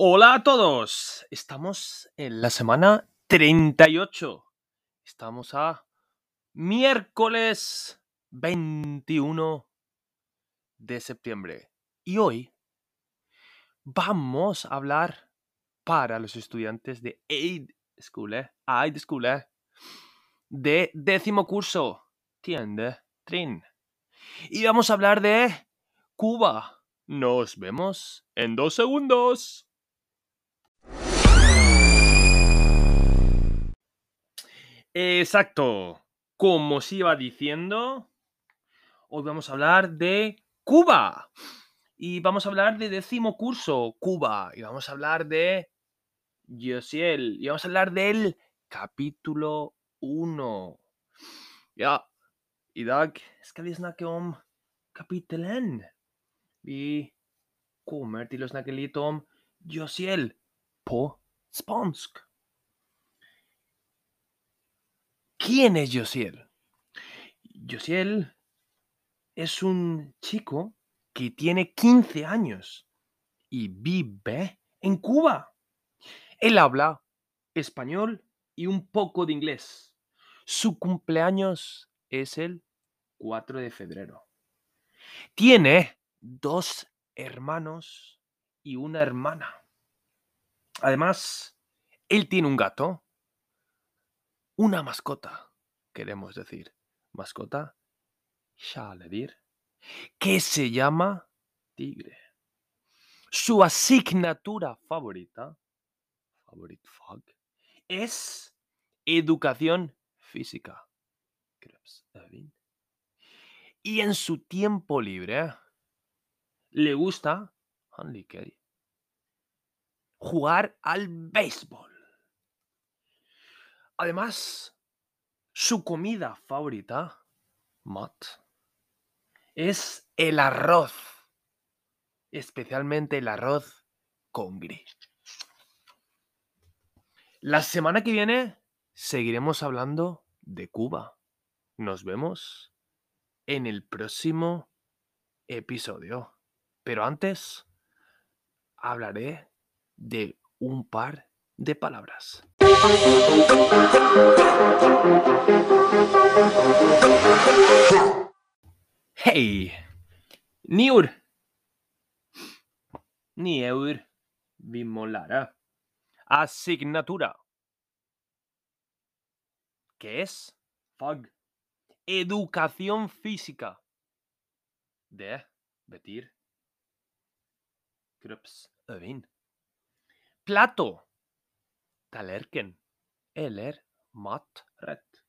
Hola a todos. Estamos en la semana 38. Estamos a miércoles 21 de septiembre. Y hoy vamos a hablar para los estudiantes de Aid School, ¿eh? Aid School, ¿eh? de décimo curso. Tiende, Trin. Y vamos a hablar de Cuba. Nos vemos en dos segundos. Exacto. Como os iba diciendo, hoy vamos a hablar de Cuba. Y vamos a hablar de décimo curso, Cuba. Y vamos a hablar de Josiel. Y vamos a hablar del capítulo 1. Ja, i dag skal vi snakke om kapittel 1. Vi kommer til å snakke litt om Josiel på spansk. ¿Quién es Josiel? Josiel es un chico que tiene 15 años y vive en Cuba. Él habla español y un poco de inglés. Su cumpleaños es el 4 de febrero. Tiene dos hermanos y una hermana. Además, él tiene un gato, una mascota, queremos decir, mascota, Shaledir, que se llama Tigre. Su asignatura favorita, favorite es educación física. Y en su tiempo libre le gusta jugar al béisbol. Además, su comida favorita, Matt, es el arroz. Especialmente el arroz con gris. La semana que viene seguiremos hablando de Cuba. Nos vemos en el próximo episodio. Pero antes hablaré de un par de palabras. Hey, Niur. Niur Vimolara. Asignatura. ¿Qué es? FAG. Educación física. De Betir. Krups Övin. Plato. Talerken. Eller maträtt.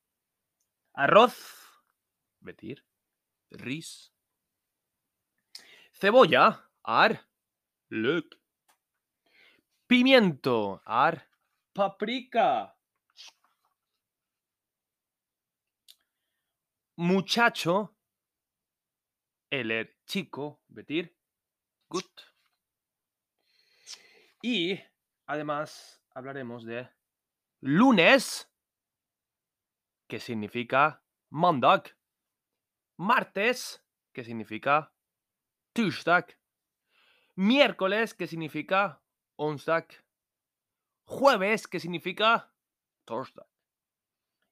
Arroz. Betir. Ris. Cebolla. Ar. Lök. Pimiento. Ar. Paprika. Muchacho. Eller chico. Betir. Gut. Y además hablaremos de lunes, que significa mandag. Martes, que significa Tuesdag. Miércoles, que significa onsdag. Jueves, que significa torsdag.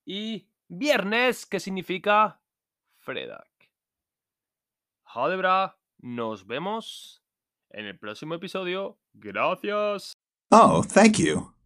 Y viernes, que significa fredag. Ha de bra. Nos vemos en el próximo episodio. Gracias. Oh, thank you.